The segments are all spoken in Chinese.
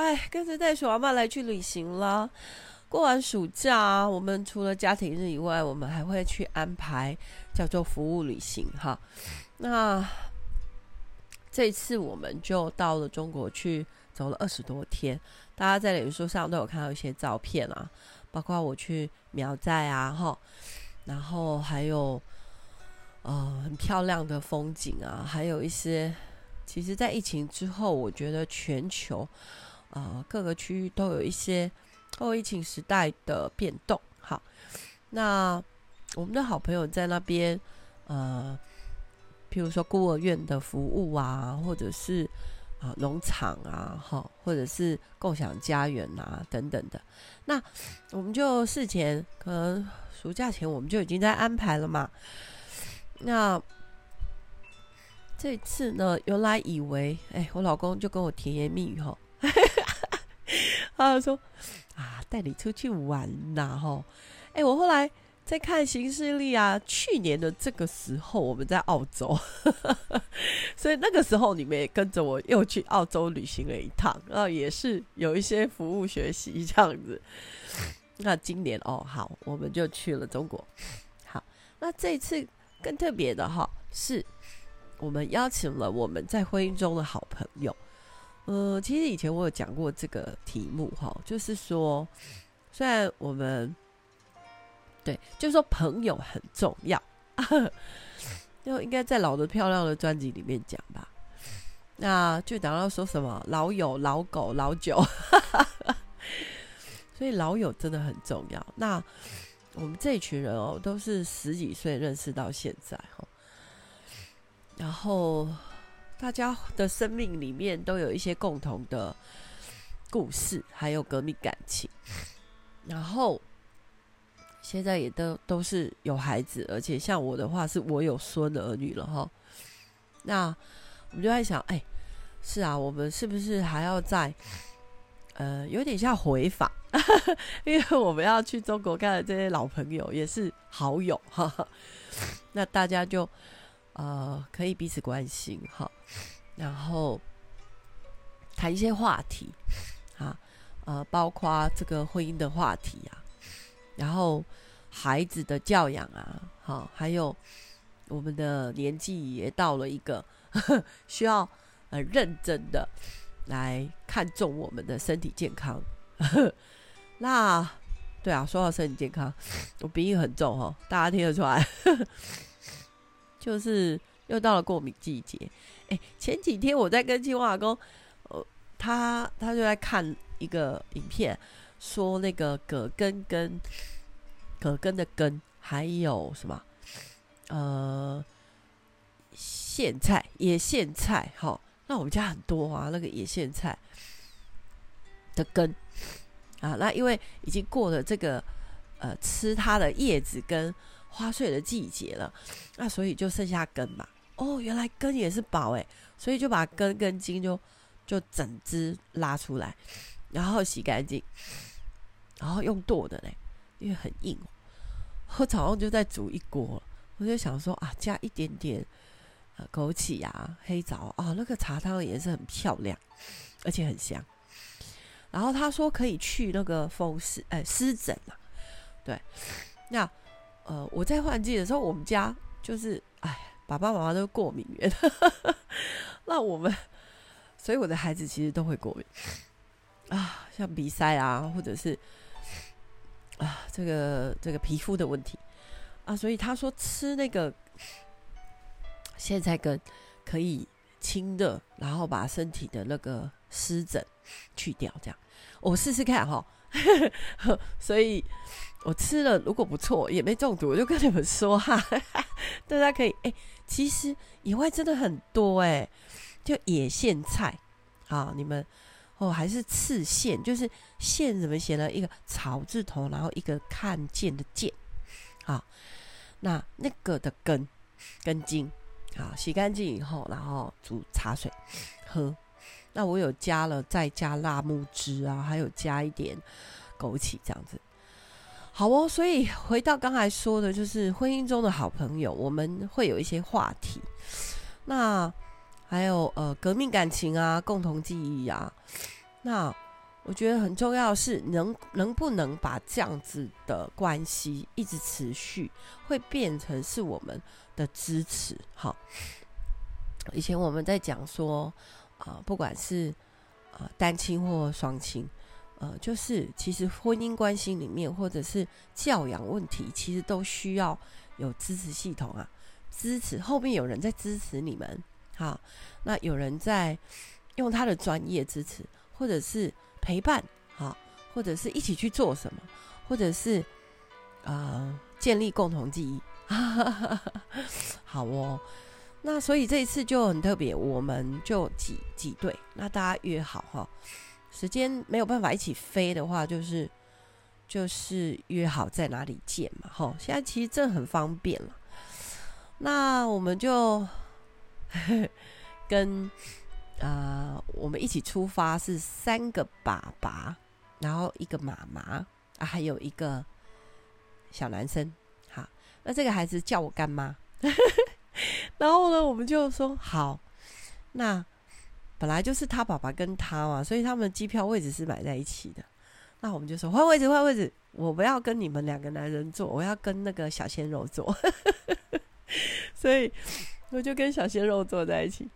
哎，跟着袋鼠阿妈来去旅行了。过完暑假，我们除了家庭日以外，我们还会去安排叫做服务旅行哈。那这次我们就到了中国去，走了二十多天。大家在脸书上都有看到一些照片啊，包括我去苗寨啊，哈，然后还有呃很漂亮的风景啊，还有一些。其实，在疫情之后，我觉得全球、呃、各个区域都有一些后疫情时代的变动。好，那我们的好朋友在那边，呃，譬如说孤儿院的服务啊，或者是啊、农场啊，哈，或者是共享家园啊等等的。那我们就事前可能暑假前我们就已经在安排了嘛。那这次呢，原来以为，哎，我老公就跟我甜言蜜语哈，他就说啊，带你出去玩呐，哈，哎，我后来在看行事历啊，去年的这个时候我们在澳洲，所以那个时候你们也跟着我又去澳洲旅行了一趟，然后也是有一些服务学习这样子。那今年哦，好，我们就去了中国。好，那这次更特别的哈是。我们邀请了我们在婚姻中的好朋友，呃，其实以前我有讲过这个题目哈，就是说，虽然我们对，就是说朋友很重要，就应该在老的漂亮的专辑里面讲吧。那就讲到说什么老友、老狗、老酒，所以老友真的很重要。那我们这一群人哦，都是十几岁认识到现在哈。然后，大家的生命里面都有一些共同的故事，还有革命感情。然后，现在也都都是有孩子，而且像我的话，是我有孙儿女了哈。那我们就在想，哎，是啊，我们是不是还要再呃，有点像回访，因为我们要去中国看的这些老朋友也是好友哈。那大家就。呃，可以彼此关心哈，然后谈一些话题啊，呃，包括这个婚姻的话题啊，然后孩子的教养啊，好，还有我们的年纪也到了一个需要呃认真的来看重我们的身体健康。那对啊，说到身体健康，我鼻音很重哦，大家听得出来。就是又到了过敏季节，哎，前几天我在跟青蛙公，呃，他他就在看一个影片，说那个葛根跟葛根的根，还有什么，呃，苋菜野苋菜，哈，那我们家很多啊，那个野苋菜的根，啊，那因为已经过了这个，呃，吃它的叶子跟。花穗的季节了，那所以就剩下根嘛。哦，原来根也是宝诶，所以就把根跟茎就就整只拉出来，然后洗干净，然后用剁的嘞，因为很硬。我早上就在煮一锅，我就想说啊，加一点点枸杞啊、黑枣啊、那个茶汤的颜色很漂亮，而且很香。然后他说可以去那个风湿哎湿疹啊，对，那。呃，我在换季的时候，我们家就是，哎，爸爸妈妈都过敏源，那我们，所以我的孩子其实都会过敏啊，像鼻塞啊，或者是啊，这个这个皮肤的问题啊，所以他说吃那个苋菜根可以清热，然后把身体的那个湿疹去掉，这样我试试看哈，所以。我吃了，如果不错，也没中毒，我就跟你们说哈，大家可以哎、其实野外真的很多哎、就野苋菜啊，你们哦还是刺苋，就是苋怎么写呢？一个草字头，然后一个看见的见，啊，那那个的根根茎啊，洗干净以后，然后煮茶水喝，那我有加了再加辣木汁啊，还有加一点枸杞这样子。好哦，所以回到刚才说的，就是婚姻中的好朋友，我们会有一些话题。那还有呃，革命感情啊，共同记忆啊。那我觉得很重要的是能能不能把这样子的关系一直持续，会变成是我们的支持。好，以前我们在讲说啊、不管是啊、单亲或双亲，呃，就是其实婚姻关系里面或者是教养问题，其实都需要有支持系统啊，支持后面有人在支持你们。哈，那有人在用他的专业支持，或者是。陪伴，哈，或者是一起去做什么，或者是呃建立共同记忆，好哦。那所以这一次就很特别，我们就几几对，那大家约好哈，时间没有办法一起飞的话，就是就是约好在哪里见嘛，哈。现在其实这很方便了，那我们就 跟。啊、我们一起出发是三个爸爸，然后一个妈妈啊，还有一个小男生。好，那这个孩子叫我干妈。然后呢，我们就说好，那本来就是他爸爸跟他嘛，所以他们的机票位置是买在一起的。那我们就说换位置，换位置，我不要跟你们两个男人坐，我要跟那个小鲜肉坐。所以我就跟小鲜肉坐在一起。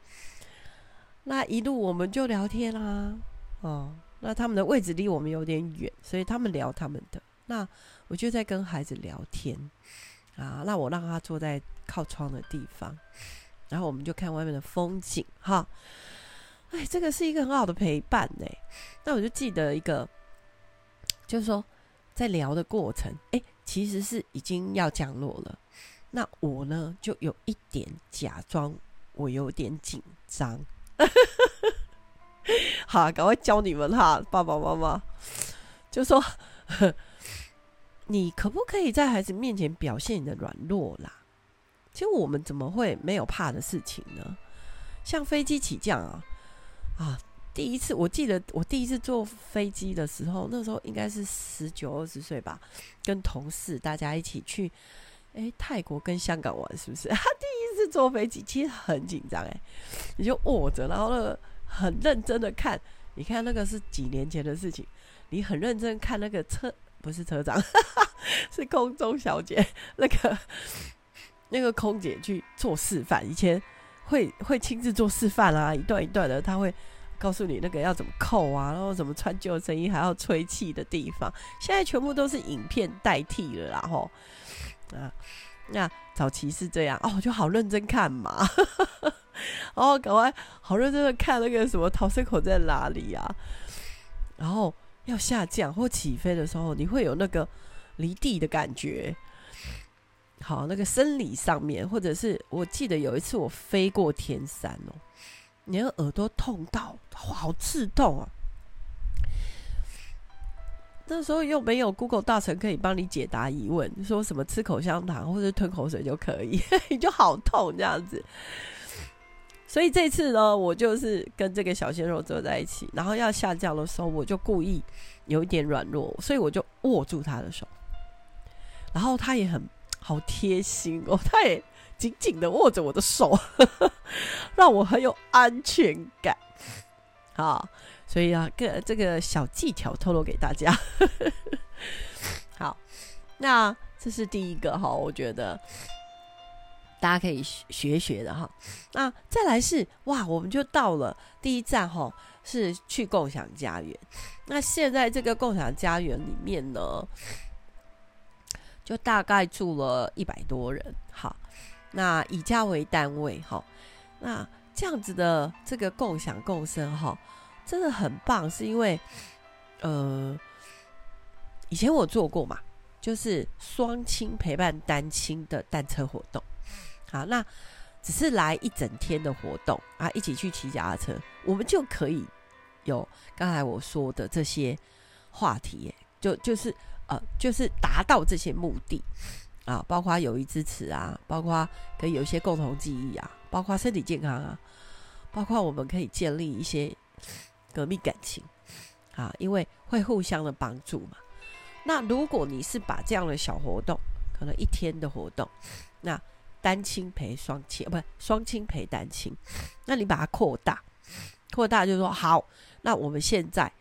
那一路我们就聊天啦、啊，哦，那他们的位置离我们有点远，所以他们聊他们的，那我就在跟孩子聊天啊。那我让他坐在靠窗的地方，然后我们就看外面的风景，哈。哎，这个是一个很好的陪伴呢。那我就记得一个，就是说在聊的过程，哎，其实是已经要降落了。那我呢，就有一点假装我有点紧张。好，赶快教你们哈，爸爸妈妈就说：“你可不可以在孩子面前表现你的软弱啦？”其实我们怎么会没有怕的事情呢？像飞机起降啊，啊，第一次我记得我第一次坐飞机的时候，那时候应该是十九二十岁吧，跟同事大家一起去，哎，泰国跟香港玩，是不是？啊，第一次坐飞机，其实很紧张哎，你就卧着，然后那个很认真的看，你看那个是几年前的事情，你很认真看那个车，不是车长，是空中小姐，那个那个空姐去做示范，以前会会亲自做示范啊，一段一段的，他会告诉你那个要怎么扣啊，然后怎么穿救生衣，还要吹气的地方，现在全部都是影片代替了啦，吼。啊，那早期是这样哦，就好认真看嘛，然 后赶快好认真的看那个什么逃生口在哪里啊，然后要下降或起飞的时候，你会有那个离地的感觉。好，那个生理上面，或者是我记得有一次我飞过天山哦，你的耳朵痛到，好刺痛啊！那时候又没有 Google 大神可以帮你解答疑问，说什么吃口香糖或者吞口水就可以，你就好痛这样子。所以这次呢，我就是跟这个小鲜肉坐在一起，然后要下降的时候，我就故意有一点软弱，所以我就握住他的手，然后他也很好贴心哦，他也紧紧的握着我的手，让我很有安全感。好。所以啊，个这个小技巧透露给大家。好，那这是第一个哈，我觉得大家可以学学的哈。那再来是哇，我们就到了第一站哈，是去共享家园。那现在这个共享家园里面呢，就大概住了一百多人。好，那以家为单位哈，那这样子的这个共享共生哈。真的很棒，是因为，呃，以前我做过嘛，就是双亲陪伴单亲的单车活动。好，那只是来一整天的活动啊，一起去骑脚踏车，我们就可以有刚才我说的这些话题，就就是呃，就是达到这些目的啊，包括友谊支持啊，包括可以有一些共同记忆啊，包括身体健康啊，包括我们可以建立一些。革命感情，啊，因为会互相的帮助嘛。那如果你是把这样的小活动，可能一天的活动，那单亲陪双亲，不是双亲陪单亲，那你把它扩大，扩大就是说好，那我们现在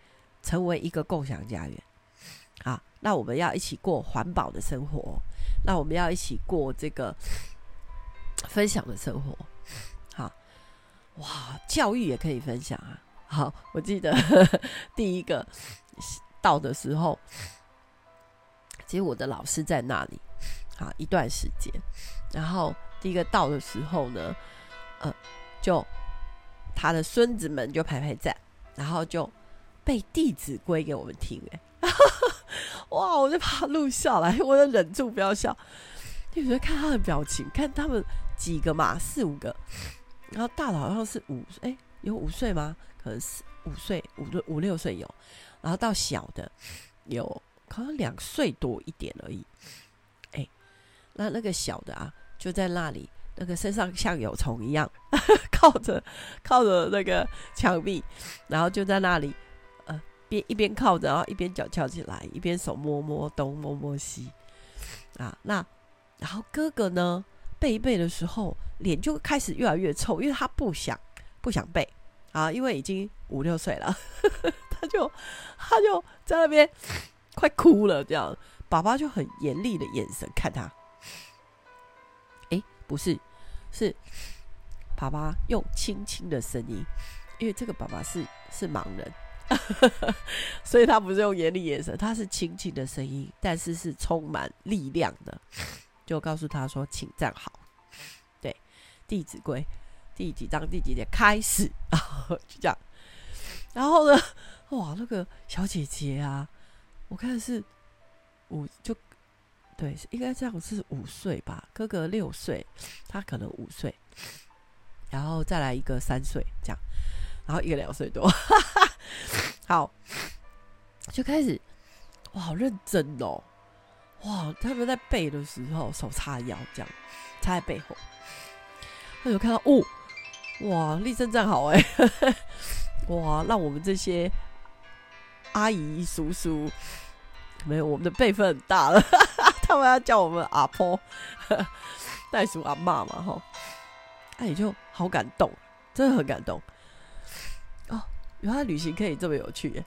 成为一个共享家园。那我们要一起过环保的生活，那我们要一起过这个分享的生活。好，哇，教育也可以分享啊。好，我记得 第一个到的时候，其实我的老师在那里，好一段时间。然后第一个到的时候呢，呃，就他的孙子们就排排站，然后就背《弟子规》给我们听，哎。哇！我就把它录下来，我就忍住不要笑。你觉得看他的表情，看他们几个嘛，四五个，然后大的好像是五岁，哎，有五岁吗？可能是五岁，五六五六岁有，然后到小的有可能两岁多一点而已。哎，那那个小的啊，就在那里，那个身上像有虫一样，靠着靠着那个墙壁，然后就在那里。边一边靠着，然后一边脚翘起来，一边手摸摸东摸摸西，啊，那然后哥哥呢背一背的时候，脸就开始越来越臭，因为他不想不想背。啊，因为已经五六岁了，他就他就在那边快哭了，这样，爸爸就很严厉的眼神看他，哎，不是，是爸爸用轻轻的声音，因为这个爸爸是是盲人。所以他不是用严厉眼神，他是轻轻的声音，但是是充满力量的，就告诉他说：“请站好。”对，《弟子规》第几章第几节开始，然 后就这样。然后呢，哇，那个小姐姐啊，我看是五，就对，应该这样是五岁吧？哥哥六岁，他可能五岁，然后再来一个三岁，这样。然后一个两岁多，好，就开始，哇，好认真哦，哇，他们在背的时候手叉腰这样，插在背后，我有看到哦，哇，立正站好哎，哇，让我们这些阿姨叔叔，没有，我们的辈分很大了，他们要叫我们阿婆、袋鼠阿嬷嘛哈，那也就好感动，真的很感动。原来旅行可以这么有趣耶，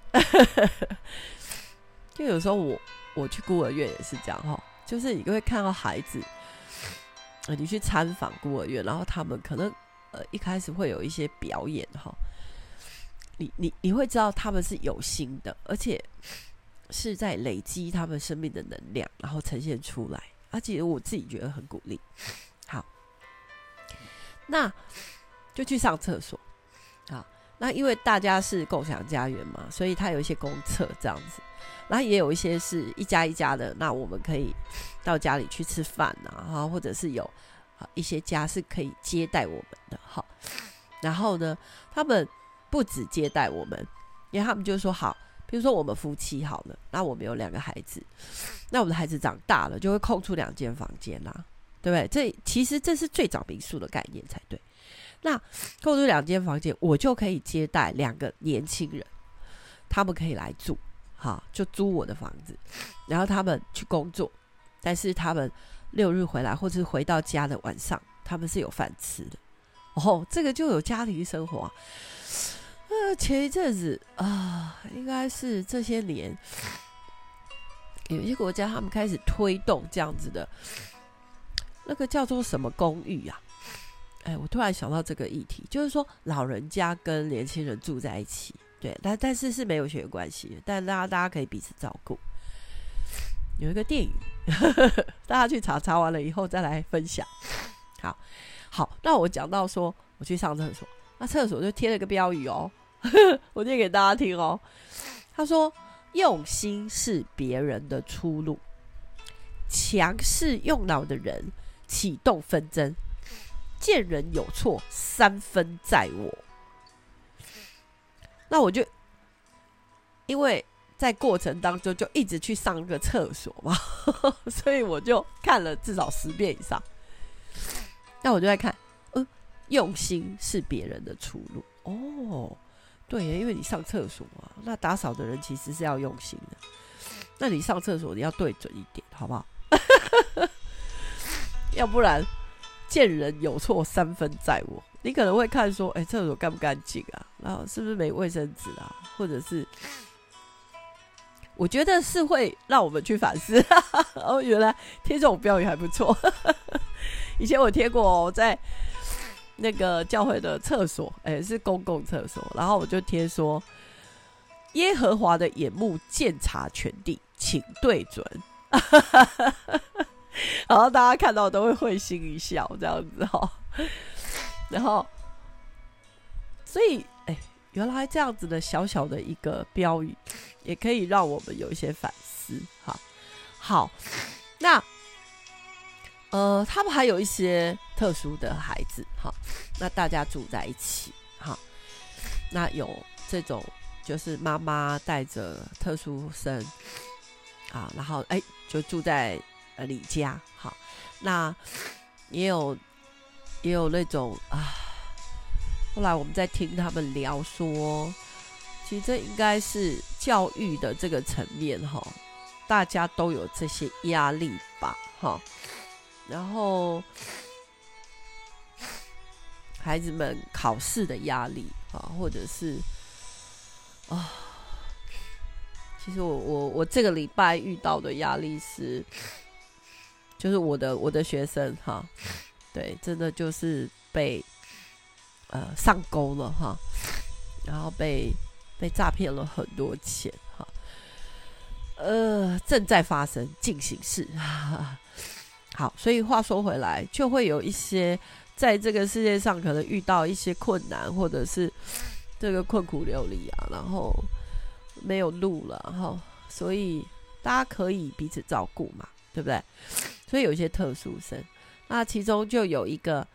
就有时候我我去孤儿院也是这样哈，就是你会看到孩子，呃，你去参访孤儿院，然后他们可能呃一开始会有一些表演哈，你你你会知道他们是有心的，而且是在累积他们生命的能量，然后呈现出来，而且我自己觉得很鼓励。好，那就去上厕所。那因为大家是共享家园嘛，所以他有一些公厕这样子，然后也有一些是一家一家的，那我们可以到家里去吃饭啊，哈，或者是有一些家是可以接待我们的，哈。然后呢，他们不止接待我们，因为他们就说好，比如说我们夫妻好了，那我们有两个孩子，那我们的孩子长大了，就会空出两间房间啦，对不对？这其实这是最早民宿的概念才对。那购入两间房间，我就可以接待两个年轻人，他们可以来住，哈，就租我的房子，然后他们去工作，但是他们六日回来或是回到家的晚上，他们是有饭吃的，哦，这个就有家庭生活啊。呃，前一阵子啊，应该是这些年，有些国家他们开始推动这样子的，那个叫做什么公寓啊？哎，我突然想到这个议题，就是说老人家跟年轻人住在一起，对，但但是是没有血缘关系，但大家大家可以彼此照顾。有一个电影，大家去查查完了以后再来分享。好，好，那我讲到说我去上厕所，那厕所就贴了个标语哦，我念给大家听哦。他说：“用心是别人的出路，强势用脑的人启动纷争。”见人有错，三分在我。那我就因为在过程当中就一直去上个厕所嘛，所以我就看了至少十遍以上。那我就在看，嗯，用心是别人的出路哦。对，因为你上厕所啊，那打扫的人其实是要用心的。那你上厕所你要对准一点，好不好？要不然。见人有错，三分在我。你可能会看说，哎、欸，厕所干不干净啊？然后是不是没卫生纸啊？或者是我觉得是会让我们去反思。哦，原来贴这种标语还不错。以前我贴过，在那个教会的厕所，哎、是公共厕所，然后我就贴说：“耶和华的眼目鉴察全地，请对准。” 然后大家看到都会会心一笑，这样子哈。然后，所以，哎、原来这样子的小小的一个标语，也可以让我们有一些反思。哈，好，那。呃，他们还有一些特殊的孩子，哈，那大家住在一起，哈，那有这种就是妈妈带着特殊生，啊，然后哎、就住在呃李家，好，那也有也有那种啊，后来我们在听他们聊说，其实这应该是教育的这个层面，哈，大家都有这些压力吧，哈。然后，孩子们考试的压力啊，或者是啊，其实我我我这个礼拜遇到的压力是，就是我的我的学生哈，对，真的就是被呃上钩了哈，然后被被诈骗了很多钱哈，呃，正在发生进行式。好，所以话说回来，就会有一些在这个世界上可能遇到一些困难，或者是这个困苦流离啊，然后没有路了，然后所以大家可以彼此照顾嘛，对不对？所以有一些特殊生，那其中就有一个，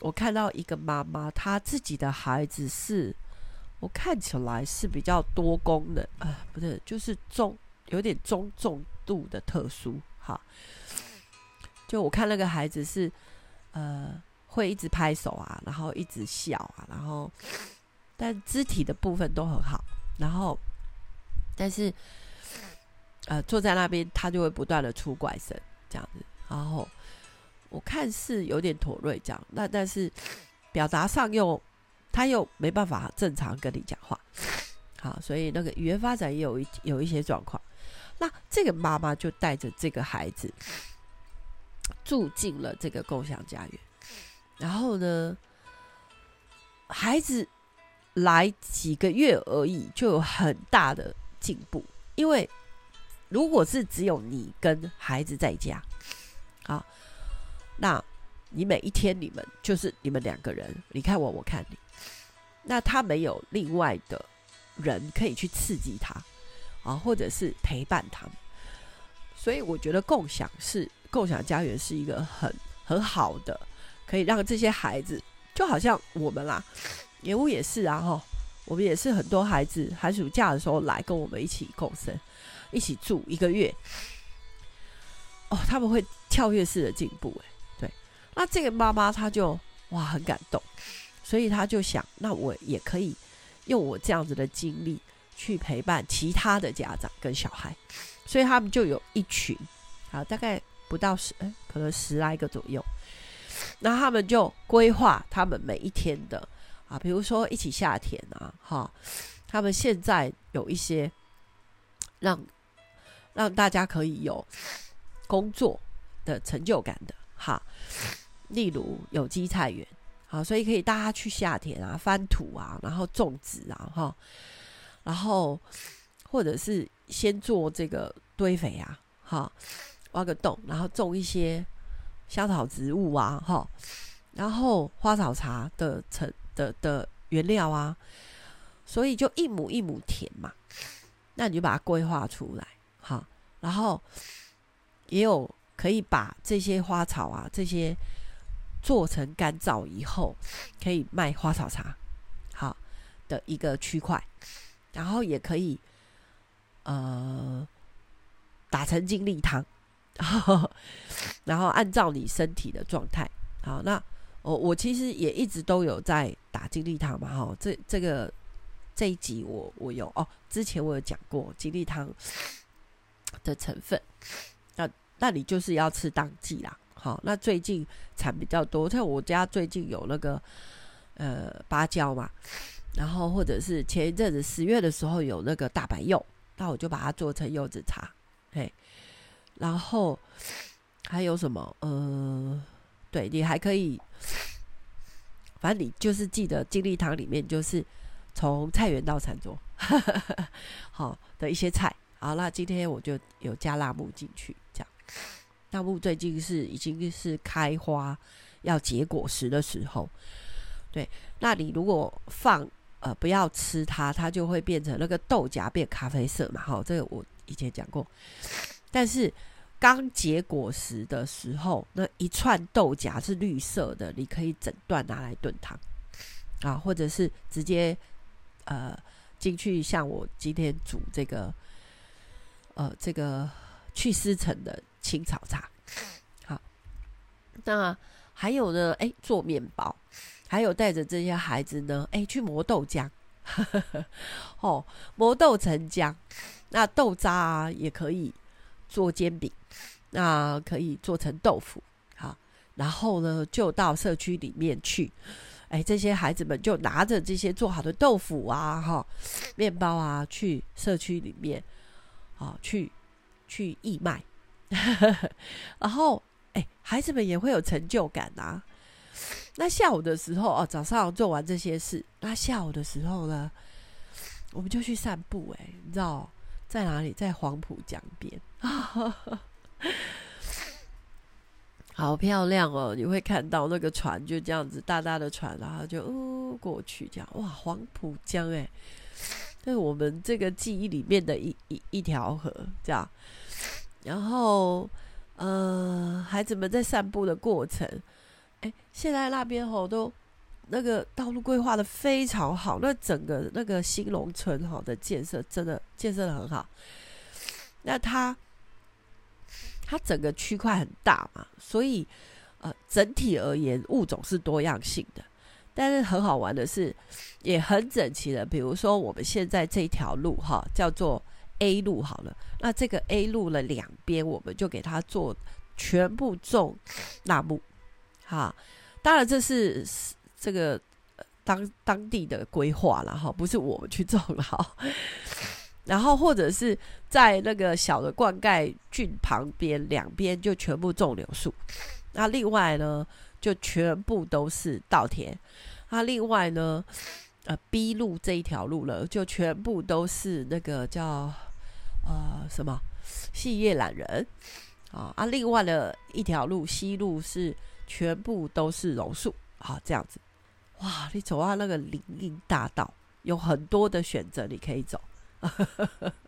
我看到一个妈妈，她自己的孩子是，我看起来是比较多功能啊，不对，就是中有点中重度的特殊，哈。就我看那个孩子是，呃，会一直拍手啊，然后一直笑啊，然后，但肢体的部分都很好，然后，但是，呃，坐在那边他就会不断的出怪声这样子，然后我看是有点妥瑞这样，那但是表达上又他又没办法正常跟你讲话，好，所以那个语言发展也有一有一些状况，那这个妈妈就带着这个孩子。住进了这个共享家园，然后呢，孩子来几个月而已，就有很大的进步。因为如果是只有你跟孩子在家，啊，那你每一天你们就是你们两个人，你看我，我看你，那他没有另外的人可以去刺激他，啊，或者是陪伴他，所以我觉得共享是。共享家园是一个很很好的，可以让这些孩子，就好像我们啦，业务也是啊，哈，我们也是很多孩子寒暑假的时候来跟我们一起共生，一起住一个月，哦，他们会跳跃式的进步，哎，对，那这个妈妈她就哇很感动，所以她就想，那我也可以用我这样子的经历去陪伴其他的家长跟小孩，所以他们就有一群，啊，大概。不到十，欸，可能十来个左右。那他们就规划他们每一天的啊，比如说一起下田啊，哈。他们现在有一些让让大家可以有工作的成就感的。哈，例如有机菜园，好，所以可以大家去下田啊，翻土啊，然后种植啊，哈，然后或者是先做这个堆肥啊，哈。挖个洞，然后种一些香草植物啊，哈，然后花草茶的成的的原料啊，所以就一亩一亩田嘛，那你就把它规划出来，好，然后也有可以把这些花草啊这些做成干燥以后可以卖花草茶，好，的一个区块，然后也可以呃打成精力汤。然后按照你身体的状态，好，那我我其实也一直都有在打精力汤嘛，哈，这这个这一集我我有哦，之前我有讲过精力汤的成分，那那你就是要吃当季啦，好，那最近产比较多，像我家最近有那个呃芭蕉嘛，然后或者是前一阵子十月的时候有那个大白柚。那我就把它做成柚子茶，嘿，然后还有什么？呃，对，你还可以，反正你就是记得精力堂里面就是从菜园到餐桌，好的一些菜。好，那今天我就有加辣木进去，这样。辣木最近是已经是开花要结果实的时候，对。那你如果放呃不要吃它，它就会变成那个豆荚变咖啡色嘛。好，这个我以前讲过。但是刚结果实的时候，那一串豆荚是绿色的，你可以整段拿来炖汤啊，或者是直接呃进去，像我今天煮这个呃这个去湿层的青草茶。好，那还有呢？哎，做面包。还有带着这些孩子呢，哎，去磨豆浆，哦，磨豆成浆，那豆渣啊也可以做煎饼，那可以做成豆腐，好，然后呢就到社区里面去，哎，这些孩子们就拿着这些做好的豆腐啊，哈，面包啊，去社区里面，啊，去去义卖，然后哎，孩子们也会有成就感啊。那下午的时候哦，早上做完这些事，那下午的时候呢，我们就去散步。哎，你知道在哪里？在黄浦江边，好漂亮哦！你会看到那个船就这样子大大的船，然后就哦过去这样哇，黄浦江哎，是我们这个记忆里面的一一一条河这样。然后呃，孩子们在散步的过程。哎，现在那边吼都那个道路规划的非常好，那整个那个新农村哈的建设真的建设的很好。那它它整个区块很大嘛，所以呃整体而言物种是多样性的。但是很好玩的是，也很整齐的。比如说我们现在这条路哈叫做 A 路好了，那这个 A 路的两边我们就给它做全部种辣木。哈，当然这是这个当当地的规划了哈，不是我们去种了哈。然后或者是在那个小的灌溉圳旁边，两边就全部种柳树。那另外呢，就全部都是稻田。啊另外呢，呃，B 路这一条路了，就全部都是那个叫呃什么细叶榄仁啊。啊，另外的一条路西路是。全部都是榕树，啊，这样子，哇！你走到那个林荫大道，有很多的选择，你可以走。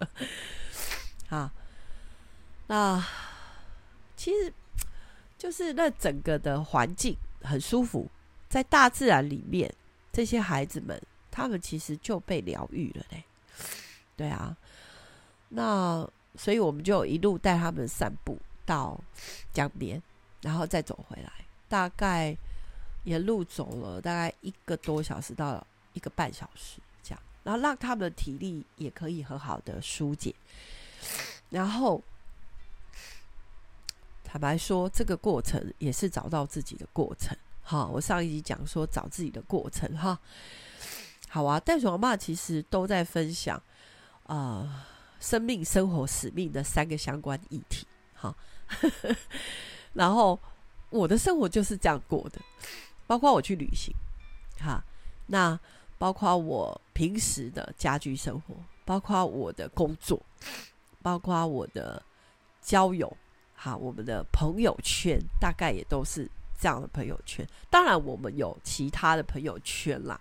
啊，那其实就是那整个的环境很舒服，在大自然里面，这些孩子们他们其实就被疗愈了嘞。对啊，那所以我们就一路带他们散步到江边，然后再走回来。大概沿路走了大概一个多小时到一个半小时这样，然后让他们的体力也可以很好的疏解。然后坦白说，这个过程也是找到自己的过程。哈，我上一集讲说找自己的过程哈。好啊，袋鼠阿妈其实都在分享啊、生命、生活、使命的三个相关议题。哈，然后。我的生活就是这样过的，包括我去旅行，哈，那包括我平时的家居生活，包括我的工作，包括我的交友，好，我们的朋友圈大概也都是这样的朋友圈。当然，我们有其他的朋友圈啦，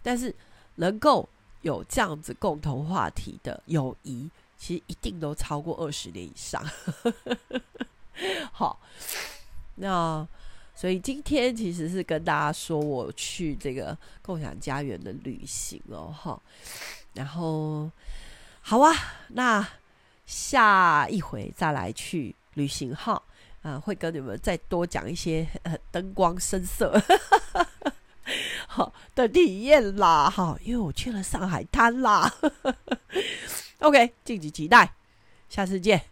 但是能够有这样子共同话题的友谊，其实一定都超过二十年以上。好。那所以今天其实是跟大家说我去这个共享家园的旅行哦，哈。然后好啊，那下一回再来去旅行哈，啊，会跟你们再多讲一些呃灯光声色 好的体验啦，哈，因为我去了上海滩啦。OK，敬请期待，下次见。